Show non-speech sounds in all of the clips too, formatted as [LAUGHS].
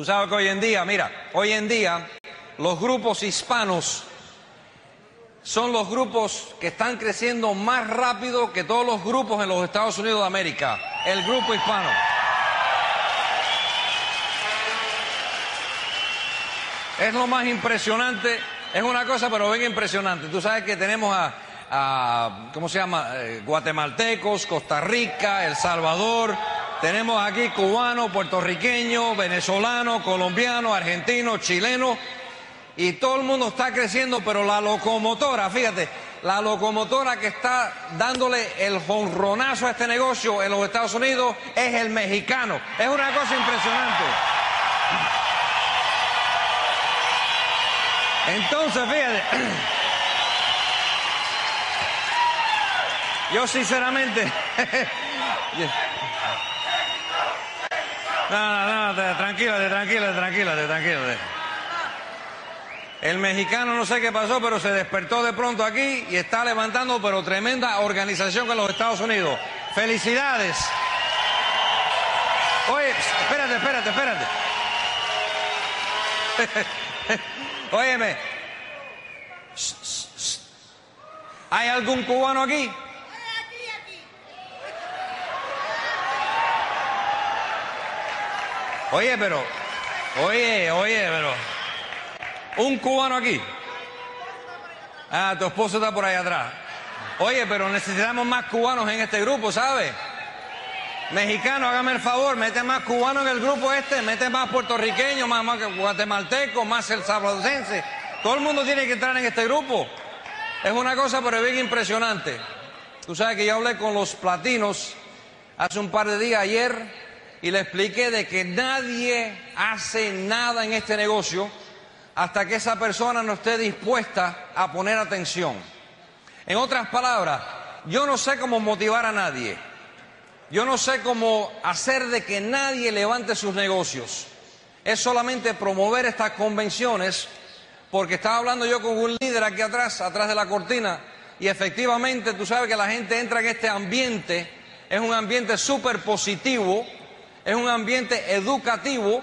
Tú sabes que hoy en día, mira, hoy en día los grupos hispanos son los grupos que están creciendo más rápido que todos los grupos en los Estados Unidos de América. El grupo hispano. Es lo más impresionante, es una cosa pero bien impresionante. Tú sabes que tenemos a, ¿cómo se llama? Eh, guatemaltecos, Costa Rica, El Salvador, tenemos aquí cubanos, puertorriqueños, venezolanos, colombianos, argentinos, chilenos, y todo el mundo está creciendo, pero la locomotora, fíjate, la locomotora que está dándole el jonronazo a este negocio en los Estados Unidos es el mexicano. Es una cosa impresionante. Entonces, fíjate, [CLEARS THROAT] yo sinceramente, [LAUGHS] no, no, no, tranquilate, tranquilate, tranquilate, tranquilate. El mexicano no sé qué pasó, pero se despertó de pronto aquí y está levantando, pero tremenda organización con los Estados Unidos. ¡Felicidades! Oye, espérate, espérate, espérate. [LAUGHS] Óyeme. ¿Hay algún cubano aquí? Oye, pero, oye, oye, pero, un cubano aquí. Ah, tu esposo está por ahí atrás. Oye, pero necesitamos más cubanos en este grupo, ¿sabes? Mexicano, hágame el favor, mete más cubanos en el grupo este, mete más puertorriqueños, más, más guatemaltecos, más el salvadorense. Todo el mundo tiene que entrar en este grupo. Es una cosa, pero bien impresionante. Tú sabes que yo hablé con los platinos hace un par de días, ayer, y le expliqué de que nadie hace nada en este negocio hasta que esa persona no esté dispuesta a poner atención. En otras palabras, yo no sé cómo motivar a nadie. Yo no sé cómo hacer de que nadie levante sus negocios. Es solamente promover estas convenciones, porque estaba hablando yo con un líder aquí atrás, atrás de la cortina, y efectivamente tú sabes que la gente entra en este ambiente, es un ambiente súper positivo, es un ambiente educativo,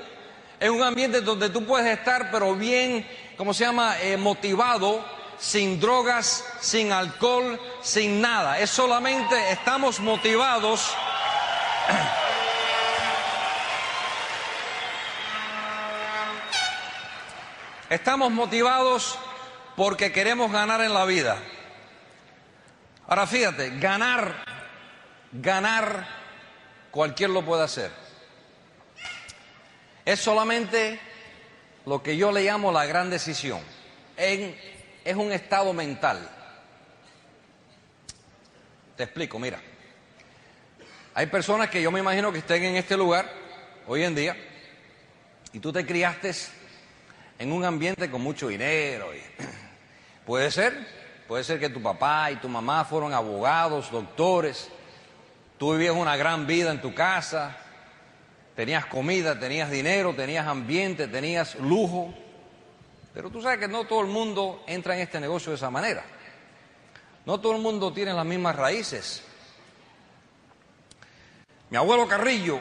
es un ambiente donde tú puedes estar pero bien, ¿cómo se llama?, eh, motivado, sin drogas, sin alcohol, sin nada. Es solamente estamos motivados [CLEARS THROAT] Estamos motivados porque queremos ganar en la vida. Ahora fíjate, ganar, ganar, cualquier lo puede hacer. Es solamente lo que yo le llamo la gran decisión. es un estado mental. Te explico, mira. Hay personas que yo me imagino que estén en este lugar hoy en día y tú te criaste en un ambiente con mucho dinero. [CLEARS THROAT] puede ser, puede ser que tu papá y tu mamá fueron abogados, doctores, tú vivías una gran vida en tu casa, tenías comida, tenías dinero, tenías ambiente, tenías lujo, pero tú sabes que no todo el mundo entra en este negocio de esa manera. No todo el mundo tiene las mismas raíces. Mi abuelo Carrillo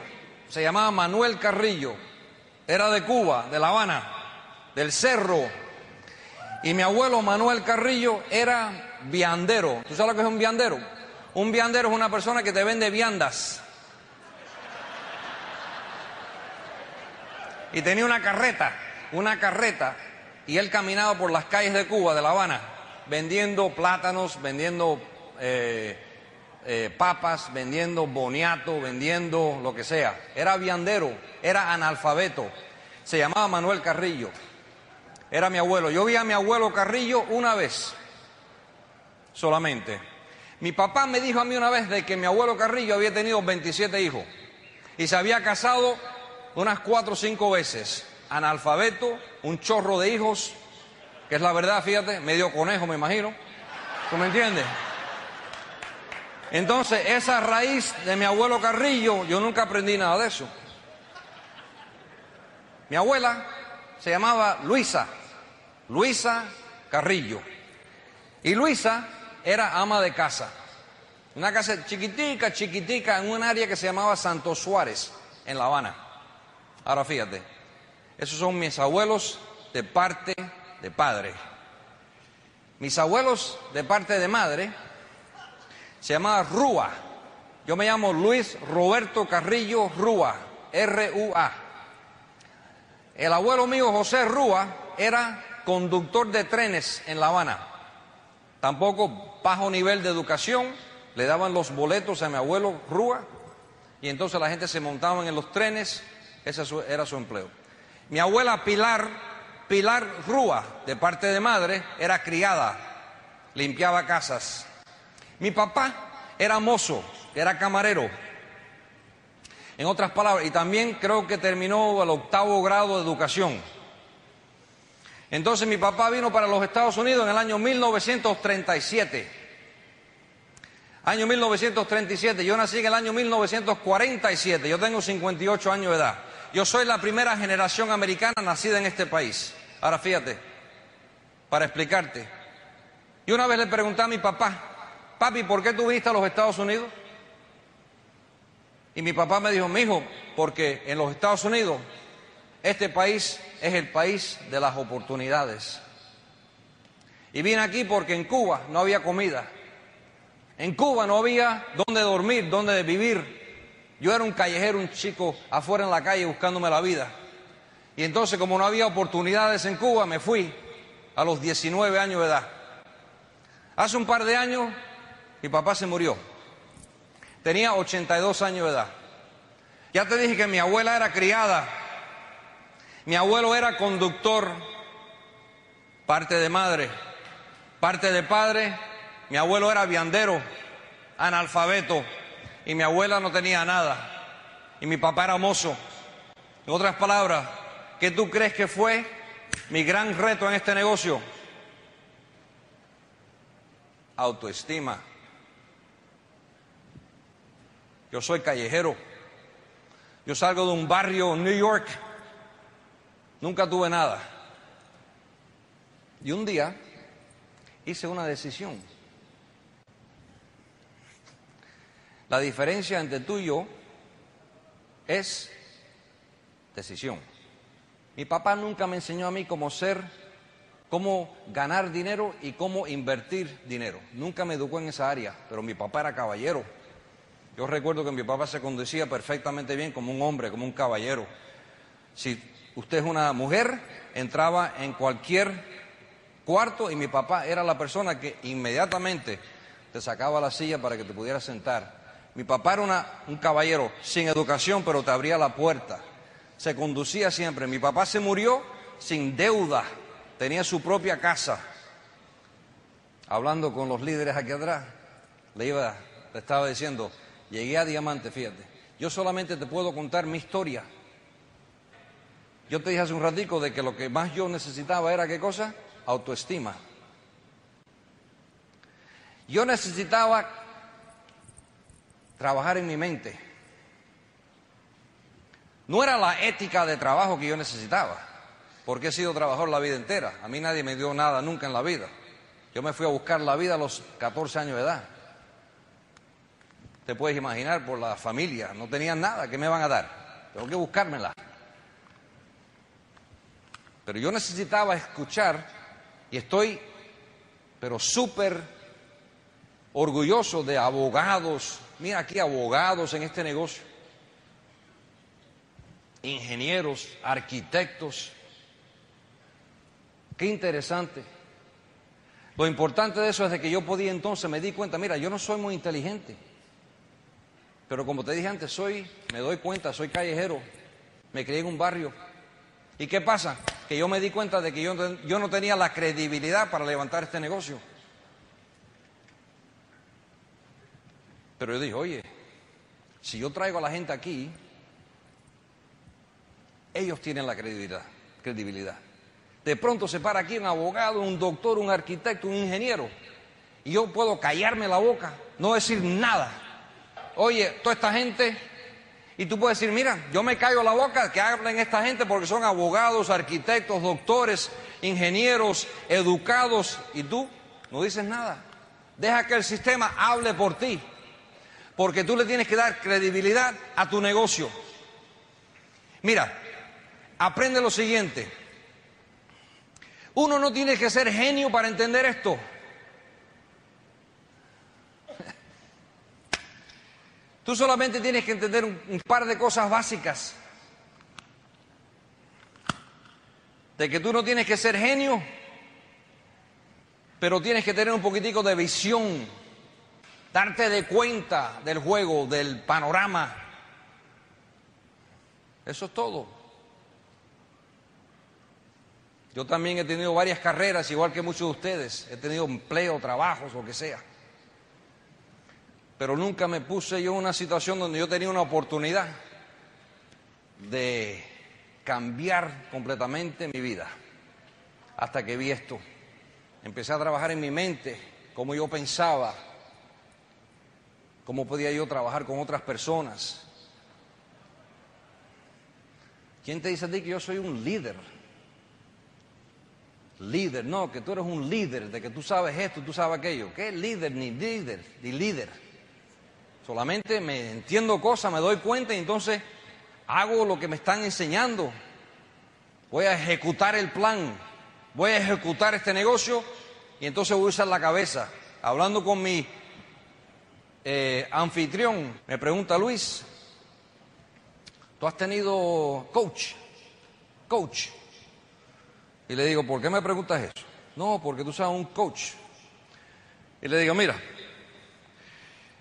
se llamaba Manuel Carrillo, era de Cuba, de La Habana, del Cerro. Y mi abuelo Manuel Carrillo era viandero. ¿Tú sabes lo que es un viandero? Un viandero es una persona que te vende viandas. Y tenía una carreta, una carreta, y él caminaba por las calles de Cuba, de La Habana, vendiendo plátanos, vendiendo eh, eh, papas, vendiendo boniato, vendiendo lo que sea. Era viandero, era analfabeto. Se llamaba Manuel Carrillo. Era mi abuelo. Yo vi a mi abuelo Carrillo una vez solamente. Mi papá me dijo a mí una vez de que mi abuelo Carrillo había tenido 27 hijos y se había casado unas cuatro o cinco veces. Analfabeto, un chorro de hijos, que es la verdad, fíjate, medio conejo me imagino. ¿Tú me entiendes? Entonces, esa raíz de mi abuelo Carrillo, yo nunca aprendí nada de eso. Mi abuela se llamaba Luisa, Luisa Carrillo. Y Luisa era ama de casa. Una casa chiquitica, chiquitica, en un área que se llamaba Santo Suárez, en La Habana. Ahora fíjate, Esos son mis abuelos de parte de padre. Mis abuelos de parte de madre se llamaba Rúa. Yo me llamo Luis Roberto Carrillo Rúa, R-U-A. El abuelo mío José Rúa era conductor de trenes en La Habana. Tampoco bajo nivel de educación, le daban los boletos a mi abuelo Rúa y entonces la gente se montaba en los trenes, ese era su empleo. Mi abuela Pilar, Pilar Rúa, de parte de madre, era criada, limpiaba casas. Mi papá era mozo, era camarero. En otras palabras, y también creo que terminó el octavo grado de educación. Entonces mi papá vino para los Estados Unidos en el año 1937. Año 1937, yo nací en el año 1947, yo tengo 58 años de edad. Yo soy la primera generación americana nacida en este país. Ahora fíjate, para explicarte. Y una vez le pregunté a mi papá, papi, ¿por qué tú viniste a los Estados Unidos? Y mi papá me dijo, mi hijo, porque en los Estados Unidos este país es el país de las oportunidades. Y vine aquí porque en Cuba no había comida. En Cuba no había dónde dormir, dónde vivir. Yo era un callejero, un chico afuera en la calle buscándome la vida. Y entonces, como no había oportunidades en Cuba, me fui a los 19 años de edad. Hace un par de años, mi papá se murió. Tenía 82 años de edad. Ya te dije que mi abuela era criada. Mi abuelo era conductor, parte de madre, parte de padre. Mi abuelo era viandero, analfabeto y mi abuela no tenía nada y mi papá era mozo. En otras palabras, ¿qué tú crees que fue mi gran reto en este negocio? Autoestima. Yo soy callejero. Yo salgo de un barrio en New York. Nunca tuve nada. Y un día hice una decisión. La diferencia entre tú y yo es decisión. Mi papá nunca me enseñó a mí cómo ser, cómo ganar dinero y cómo invertir dinero. Nunca me educó en esa área, pero mi papá era caballero. Yo recuerdo que mi papá se conducía perfectamente bien como un hombre, como un caballero. Si usted es una mujer, entraba en cualquier cuarto y mi papá era la persona que inmediatamente te sacaba la silla para que te pudieras sentar mi papá era un caballero sin educación, pero te abría la puerta. Se conducía siempre. Mi papá se murió sin deuda. Tenía su propia casa. Hablando con los líderes aquí atrás, le, iba, le estaba diciendo, llegué a Diamante, fíjate. Yo solamente te puedo contar mi historia. Yo te dije hace un ratico de que lo que más yo necesitaba era qué cosa? Autoestima. Yo necesitaba trabajar en mi mente. No era la ética de trabajo que yo necesitaba, porque he sido trabajador la vida entera. A mí nadie me dio nada nunca en la vida. Yo me fui a buscar la vida a los 14 años de edad. Te puedes imaginar por la familia, no tenían nada, ¿qué me van a dar? Tengo que buscármela. Pero yo necesitaba escuchar y estoy, pero súper orgulloso de abogados, Mira aquí abogados en este negocio, ingenieros, arquitectos. Qué interesante. Lo importante de eso es de que yo podía entonces, me di cuenta, mira, yo no soy muy inteligente, pero como te dije antes, soy, me doy cuenta, soy callejero, me crié en un barrio. ¿Y qué pasa? Que yo me di cuenta de que yo, yo no tenía la credibilidad para levantar este negocio. Pero yo dije, oye, si yo traigo a la gente aquí, ellos tienen la credibilidad, credibilidad. De pronto se para aquí un abogado, un doctor, un arquitecto, un ingeniero, y yo puedo callarme la boca, no decir nada. Oye, toda esta gente, y tú puedes decir, mira, yo me callo la boca, que hablen esta gente porque son abogados, arquitectos, doctores, ingenieros, educados, y tú no dices nada. Deja que el sistema hable por ti porque tú le tienes que dar credibilidad a tu negocio. Mira, aprende lo siguiente. Uno no tiene que ser genio para entender esto. [LAUGHS] Tú solamente tienes que entender un, par de cosas básicas. De que tú no tienes que ser genio, pero tienes que tener un poquitico de visión, darte de cuenta del juego, del panorama. Eso es todo. Yo también he tenido varias carreras, igual que muchos de ustedes. He tenido empleo, trabajos, lo que sea. Pero nunca me puse yo en una situación donde yo tenía una oportunidad de cambiar completamente mi vida. Hasta que vi esto. Empecé a trabajar en mi mente, cómo yo pensaba, cómo podía yo trabajar con otras personas. ¿Quién te dice a ti que yo soy un líder? Líder, no, que tú eres un líder, de que tú sabes esto, tú sabes aquello. ¿Qué líder ni líder? Ni líder. Solamente me entiendo cosas, me doy cuenta y entonces hago lo que me están enseñando. Voy a ejecutar el plan, voy a ejecutar este negocio y entonces voy a usar la cabeza. Hablando con mi eh, anfitrión, me pregunta Luis, ¿tú has tenido coach? Coach. Y le digo, ¿por qué me preguntas eso? No, porque tú sabes un coach. Y le digo, mira,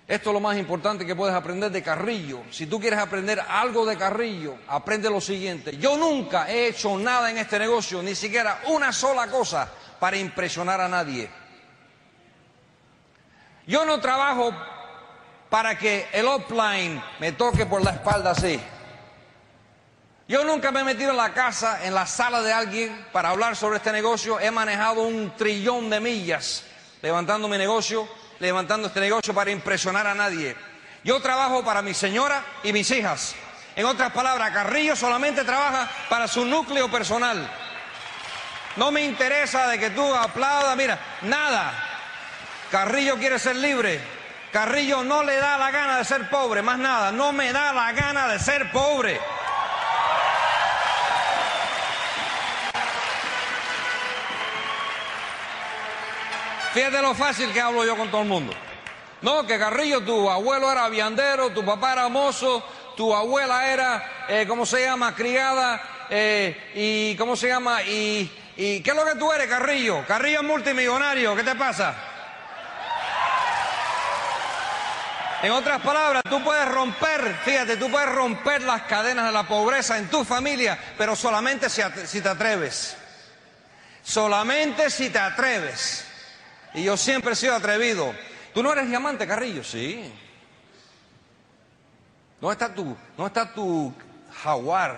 esto es lo más importante que puedes aprender de Carrillo. Si tú quieres aprender algo de Carrillo, aprende lo siguiente. Yo nunca he hecho nada en este negocio, ni siquiera una sola cosa para impresionar a nadie. Yo no trabajo para que el offline me toque por la espalda así. Yo nunca me he metido en la casa, en la sala de alguien para hablar sobre este negocio. He manejado un trillón de millas levantando mi negocio, levantando este negocio para impresionar a nadie. Yo trabajo para mi señora y mis hijas. En otras palabras, Carrillo solamente trabaja para su núcleo personal. No me interesa de que tú aplaudas, mira, nada. Carrillo quiere ser libre. Carrillo no le da la gana de ser pobre, más nada. No me da la gana de ser pobre. Fíjate lo fácil que hablo yo con todo el mundo. No, que Carrillo, tu abuelo era viandero, tu papá era mozo, tu abuela era, eh, ¿cómo se llama?, criada, eh, y ¿cómo se llama? Y, y ¿qué es lo que tú eres, Carrillo? Carrillo es multimillonario, ¿qué te pasa? En otras palabras, tú puedes romper, fíjate, tú puedes romper las cadenas de la pobreza en tu familia, pero solamente si, te atreves. Solamente si te atreves. Y yo siempre he sido atrevido. ¿Tú no eres diamante, Carrillo? Sí. ¿Dónde está tu, dónde está tu jaguar?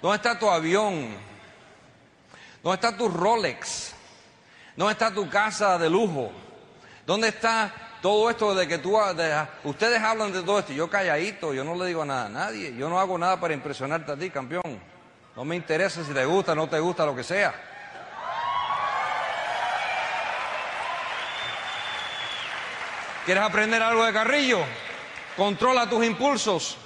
¿Dónde está tu avión? ¿Dónde está tu Rolex? ¿Dónde está tu casa de lujo? ¿Dónde está todo esto de que tú... De, ustedes hablan de todo esto, yo calladito, yo no le digo nada a nadie. Yo no hago nada para impresionarte a ti, campeón. No me interesa si te gusta, no te gusta, lo que sea. ¿Quieres aprender algo de Carrillo? Controla tus impulsos.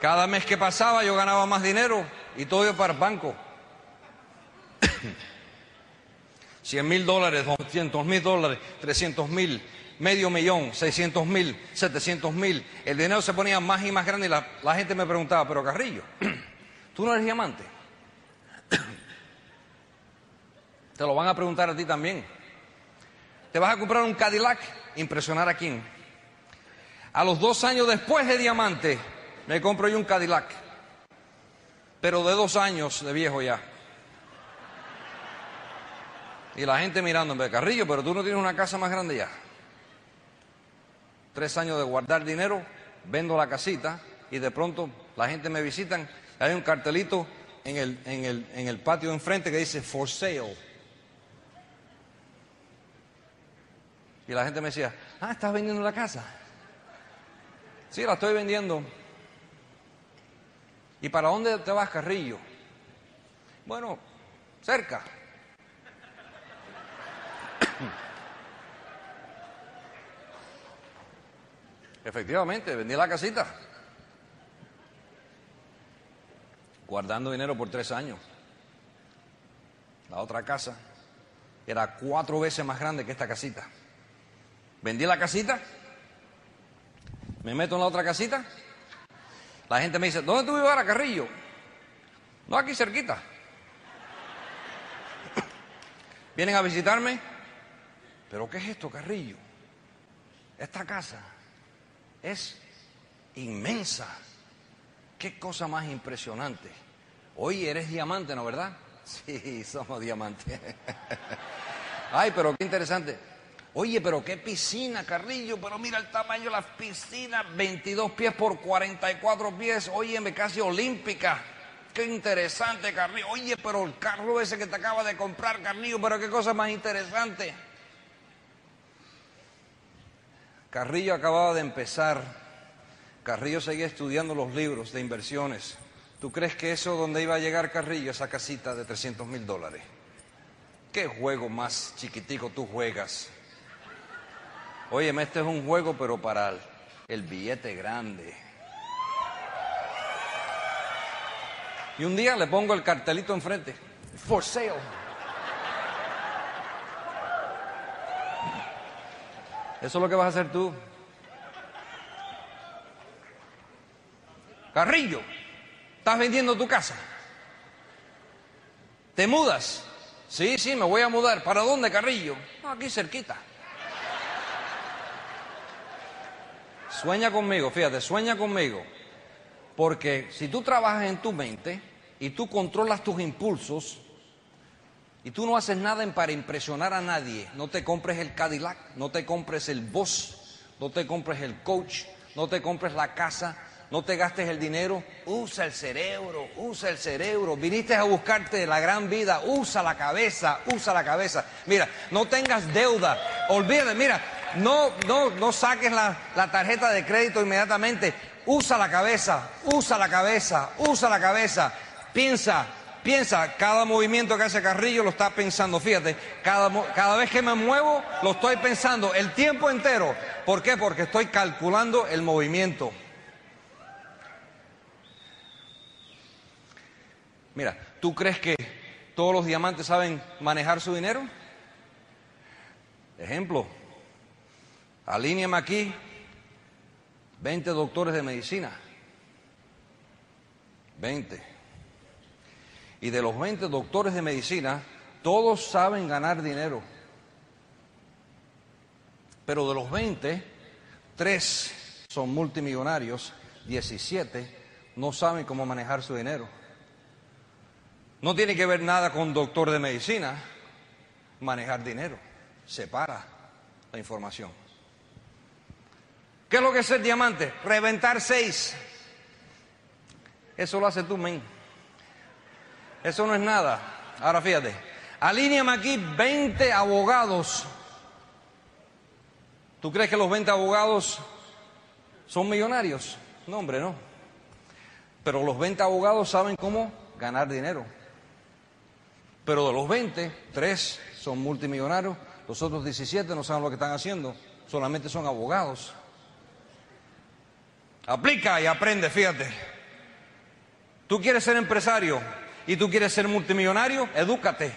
Cada mes que pasaba yo ganaba más dinero y todo iba para el banco. [COUGHS] 100 mil dólares, 200 mil dólares, 300 mil, medio millón, 600 mil, 700 mil. El dinero se ponía más y más grande y la, la gente me preguntaba, pero Carrillo, [CLEARS THROAT] ¿tú no eres diamante? [CLEARS THROAT] Te lo van a preguntar a ti también. ¿Te vas a comprar un Cadillac? ¿Impresionar a quién? A los dos años después de Diamante, me compro yo un Cadillac. Pero de dos años de viejo ya. Y la gente mirándome, Carrillo, pero tú no tienes una casa más grande ya. Tres años de guardar dinero, vendo la casita y de pronto la gente me visitan. Hay un cartelito en el, en el, en el patio enfrente que dice for sale. Y la gente me decía, ah, ¿estás vendiendo la casa? Sí, la estoy vendiendo. ¿Y para dónde te vas, Carrillo? Bueno, cerca. Efectivamente, vendí la casita. guardando dinero por tres años. La otra casa era cuatro veces más grande que esta casita. Vendí la casita, me meto en la otra casita. La gente me dice, ¿dónde tú vives ahora, Carrillo? No, aquí cerquita. Vienen a visitarme. ¿Pero qué es esto, Carrillo? Esta casa es inmensa. Qué cosa más impresionante. Hoy eres diamante, ¿no verdad? Sí, somos diamantes. [LAUGHS] Ay, pero qué interesante. Oye, pero qué piscina, Carrillo, pero mira el tamaño de la piscina, 22 pies por 44 pies, óyeme, casi olímpica. Qué interesante, Carrillo. Oye, pero el carro ese que te acaba de comprar, Carrillo, pero qué cosa más interesante. Carrillo acababa de empezar. Carrillo seguía estudiando los libros de inversiones. ¿Tú crees que eso donde iba a llegar Carrillo, esa casita de 300 mil dólares? ¿Qué juego más chiquitico tú juegas? Óyeme, este es un juego, pero para el, billete grande. Y un día le pongo el cartelito enfrente. For sale. Eso es lo que vas a hacer tú. Carrillo, estás vendiendo tu casa. ¿Te mudas? Sí, sí, me voy a mudar. ¿Para dónde, Carrillo? aquí cerquita. Sueña conmigo, fíjate, sueña conmigo. Porque si tú trabajas en tu mente y tú controlas tus impulsos y tú no haces nada para impresionar a nadie, no te compres el Cadillac, no te compres el Boss, no te compres el coach, no te compres la casa, no te gastes el dinero, usa el cerebro, usa el cerebro. Viniste a buscarte la gran vida, usa la cabeza, usa la cabeza. Mira, no tengas deuda, olvídate, mira, no, no, no saques la, la tarjeta de crédito inmediatamente. Usa la cabeza, usa la cabeza, usa la cabeza. Piensa, piensa, cada movimiento que hace Carrillo lo está pensando. Fíjate, cada, cada vez que me muevo lo estoy pensando el tiempo entero. ¿Por qué? Porque estoy calculando el movimiento. Mira, ¿tú crees que todos los diamantes saben manejar su dinero? Ejemplo, Alíñame aquí 20 doctores de medicina. 20. Y de los 20 doctores de medicina, todos saben ganar dinero. Pero de los 20, 3 son multimillonarios, 17 no saben cómo manejar su dinero. No tiene que ver nada con doctor de medicina, manejar dinero. Separa la información. ¿Qué es lo que es el diamante? Reventar seis. Eso lo hace tú, men. Eso no es nada. Ahora fíjate, alíneame aquí 20 abogados. ¿Tú crees que los 20 abogados son millonarios? No, hombre, no. Pero los 20 abogados saben cómo ganar dinero. Pero de los 20, 3 son multimillonarios, los otros 17 no saben lo que están haciendo, solamente son abogados. Aplica y aprende, fíjate. Tú quieres ser empresario y tú quieres ser multimillonario, edúcate.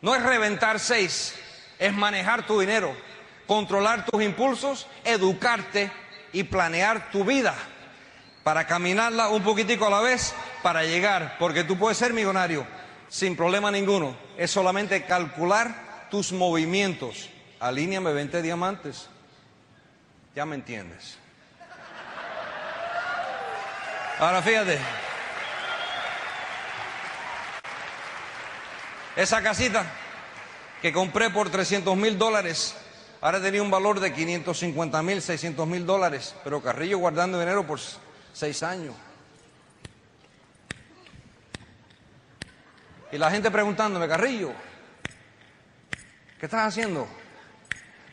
No es reventar seis, es manejar tu dinero, controlar tus impulsos, educarte y planear tu vida para caminarla un poquitico a la vez para llegar, porque tú puedes ser millonario sin problema ninguno. Es solamente calcular tus movimientos. Alíneame 20 diamantes. Ya me entiendes. Ahora fíjate. Esa casita que compré por 300 mil dólares, ahora tenía un valor de 550 mil, 600 mil dólares, pero Carrillo guardando dinero por seis años. Y la gente preguntándome, Carrillo, ¿qué estás haciendo?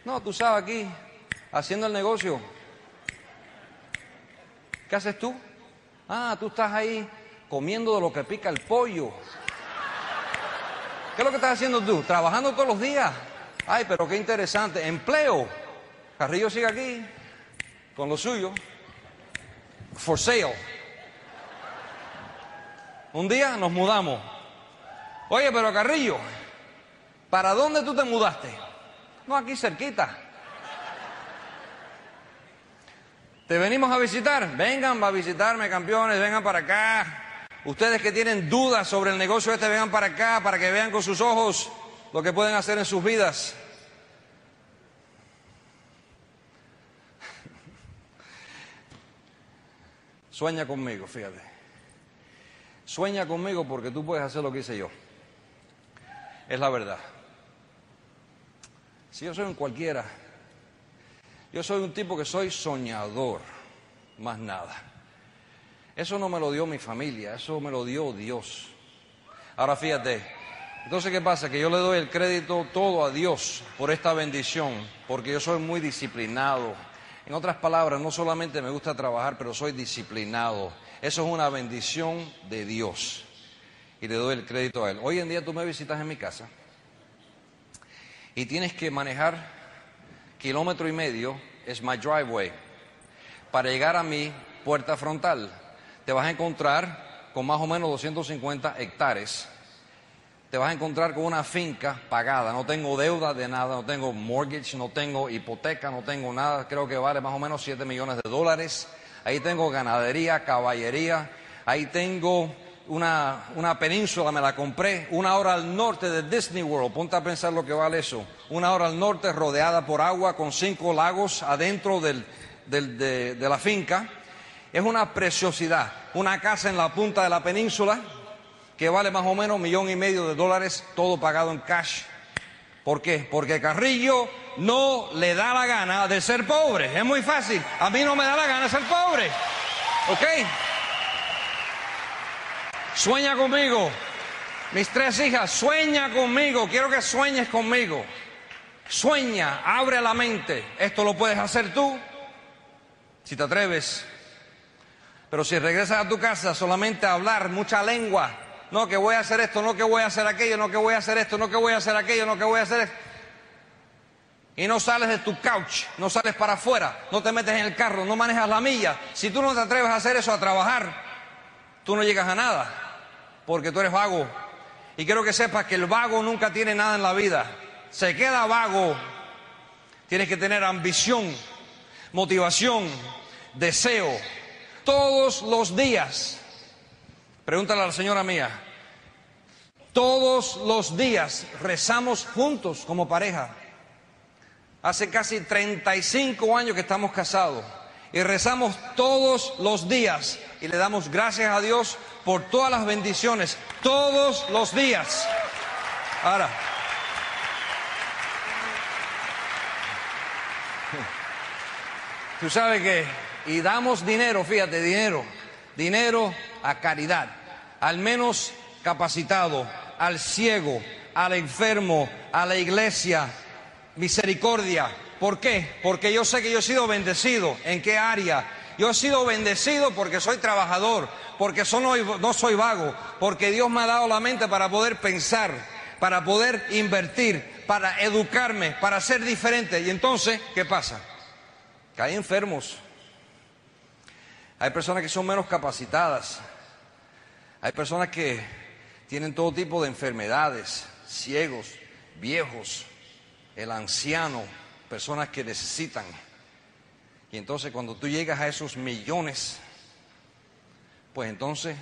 No, tú sabes aquí, haciendo el negocio. ¿Qué haces tú? Ah, tú estás ahí comiendo de lo que pica el pollo. ¿Qué es lo que estás haciendo tú? Trabajando todos los días. Ay, pero qué interesante. Empleo. Carrillo sigue aquí con lo suyo. For sale. Un día nos mudamos. Oye, pero Carrillo, ¿para dónde tú te mudaste? No, aquí cerquita. ¿Te venimos a visitar? Vengan a visitarme, campeones, vengan para acá. Ustedes que tienen dudas sobre el negocio este, vengan para acá para que vean con sus ojos lo que pueden hacer en sus vidas. [LAUGHS] Sueña conmigo, fíjate. Sueña conmigo porque tú puedes hacer lo que hice yo. Es la verdad. Si yo soy un cualquiera, yo soy un tipo que soy soñador, más nada. Eso no me lo dio mi familia, eso me lo dio Dios. Ahora fíjate, entonces ¿qué pasa? Que yo le doy el crédito todo a Dios por esta bendición, porque yo soy muy disciplinado. En otras palabras, no solamente me gusta trabajar, pero soy disciplinado. Eso es una bendición de Dios. Y le doy el crédito a Él. Hoy en día tú me visitas en mi casa y tienes que manejar kilómetro y medio es my driveway. Para llegar a mi puerta frontal, te vas a encontrar con más o menos 250 hectáreas. Te vas a encontrar con una finca pagada. No tengo deuda de nada, no tengo mortgage, no tengo hipoteca, no tengo nada. Creo que vale más o menos 7 millones de dólares. Ahí tengo ganadería, caballería. Ahí tengo una, una, península, me la compré, una hora al norte de Disney World, ponte a pensar lo que vale eso, una hora al norte rodeada por agua con cinco lagos adentro del, de, de la finca, es una preciosidad, una casa en la punta de la península que vale más o menos un millón y medio de dólares, todo pagado en cash. ¿Por qué? Porque Carrillo no le da la gana de ser pobre, es muy fácil, a mí no me da la gana ser pobre, ¿ok? Sueña conmigo. Mis tres hijas, sueña conmigo. Quiero que sueñes conmigo. Sueña, abre la mente. Esto lo puedes hacer tú, si te atreves. Pero si regresas a tu casa solamente a hablar mucha lengua, no que voy a hacer esto, no que voy a hacer aquello, no que voy a hacer esto, no que voy a hacer aquello, no que voy a hacer esto. Y no sales de tu couch, no sales para afuera, no te metes en el carro, no manejas la milla. Si tú no te atreves a hacer eso, a trabajar, tú no llegas a nada porque tú eres vago. Y quiero que sepas que el vago nunca tiene nada en la vida. Se queda vago. Tienes que tener ambición, motivación, deseo. Todos los días. Pregúntale a la señora mía. Todos los días rezamos juntos como pareja. Hace casi 35 años que estamos casados y rezamos todos los días y le damos gracias a Dios por todas las bendiciones, todos los días. Ahora, tú sabes que, y damos dinero, fíjate, dinero, dinero a caridad, al menos capacitado, al ciego, al enfermo, a la iglesia, misericordia. ¿Por qué? Porque yo sé que yo he sido bendecido. ¿En qué área? Yo he sido bendecido porque soy trabajador, porque no soy vago, porque Dios me ha dado la mente para poder pensar, para poder invertir, para educarme, para ser diferente. Y entonces, ¿qué pasa? Hay enfermos. Hay personas que son menos capacitadas. Hay personas que tienen todo tipo de enfermedades, ciegos, viejos, el anciano, personas que necesitan. Y entonces cuando tú llegas a esos millones, pues entonces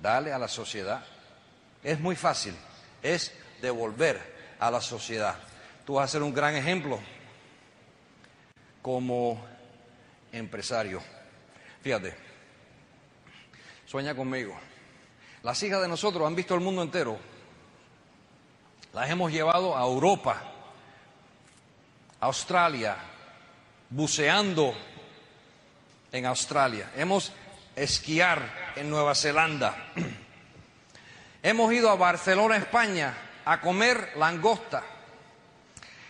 dale a la sociedad. Es muy fácil, es devolver a la sociedad. Tú vas a ser un gran ejemplo como empresario. Fíjate, sueña conmigo. Las hijas de nosotros han visto el mundo entero. Las hemos llevado a Europa, Australia, buceando en Australia, hemos esquiar en Nueva Zelanda, [CLEARS THROAT] hemos ido a Barcelona, España, a comer langosta,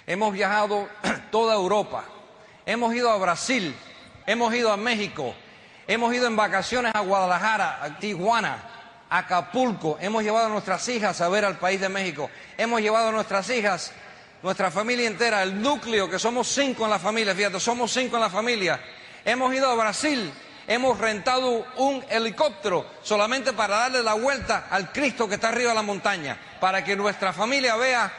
hemos viajado [CLEARS THROAT] toda Europa, hemos ido a Brasil, hemos ido a México, hemos ido en vacaciones a Guadalajara, a Tijuana, a Acapulco, hemos llevado a nuestras hijas a ver al país de México, hemos llevado a nuestras hijas nuestra familia entera, el núcleo, que somos cinco en la familia, fíjate, somos cinco en la familia. Hemos ido a Brasil, hemos rentado un helicóptero solamente para darle la vuelta al Cristo que está arriba de la montaña, para que nuestra familia vea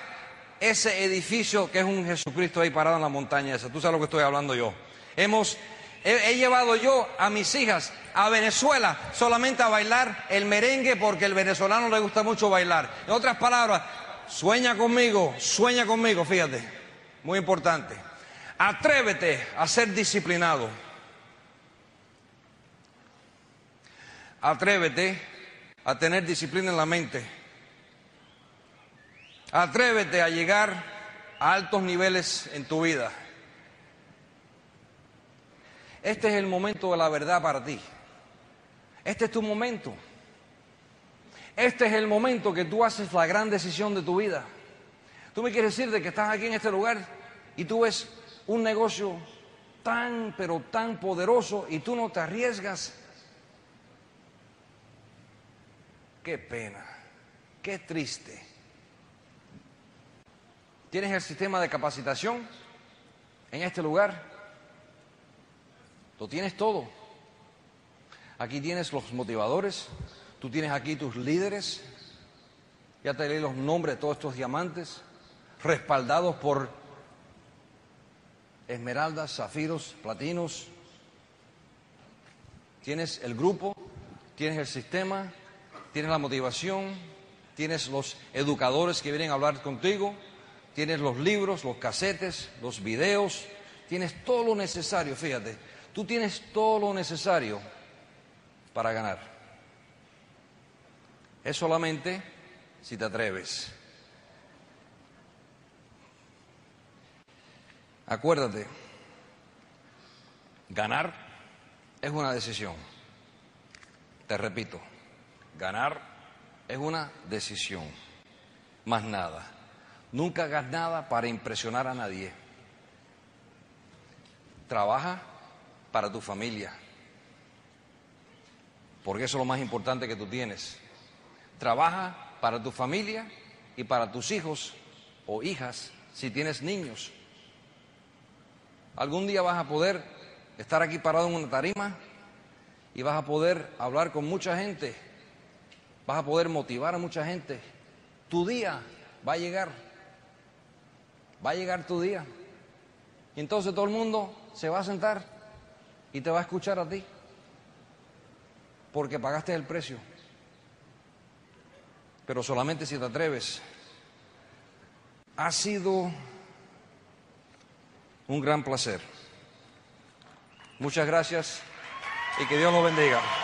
ese edificio que es un Jesucristo ahí parado en la montaña esa. Tú sabes lo que estoy hablando yo. Hemos, he, llevado yo a mis hijas a Venezuela solamente a bailar el merengue porque el venezolano le gusta mucho bailar. En otras palabras, sueña conmigo, sueña conmigo, fíjate, muy importante. Atrévete a ser disciplinado. Atrévete a tener disciplina en la mente. Atrévete a llegar a altos niveles en tu vida. Este es el momento de la verdad para ti. Este es tu momento. Este es el momento que tú haces la gran decisión de tu vida. Tú me quieres decir de que estás aquí en este lugar y tú ves un negocio tan, pero tan poderoso y tú no te arriesgas. Qué pena, qué triste. ¿Tienes el sistema de capacitación en este lugar? Lo tienes todo. Aquí tienes los motivadores, tú tienes aquí tus líderes, ya te leí los nombres de todos estos diamantes, respaldados por esmeraldas, zafiros, platinos. Tienes el grupo, tienes el sistema, tienes la motivación, tienes los educadores que vienen a hablar contigo, tienes los libros, los casetes, los videos, tienes todo lo necesario, fíjate, tú tienes todo lo necesario para ganar. Es solamente si te atreves. Acuérdate, ganar es una decisión. Te repito, ganar es una decisión, más nada. Nunca hagas nada para impresionar a nadie. Trabaja para tu familia, porque eso es lo más importante que tú tienes. Trabaja para tu familia y para tus hijos o hijas si tienes niños. Algún día vas a poder estar aquí parado en una tarima y vas a poder hablar con mucha gente, vas a poder motivar a mucha gente. Tu día va a llegar va a llegar tu día. Y entonces todo el mundo se va a sentar y te va a escuchar a ti. Porque pagaste el precio. Pero solamente si te atreves. Ha sido un gran placer. Muchas gracias y que Dios nos bendiga.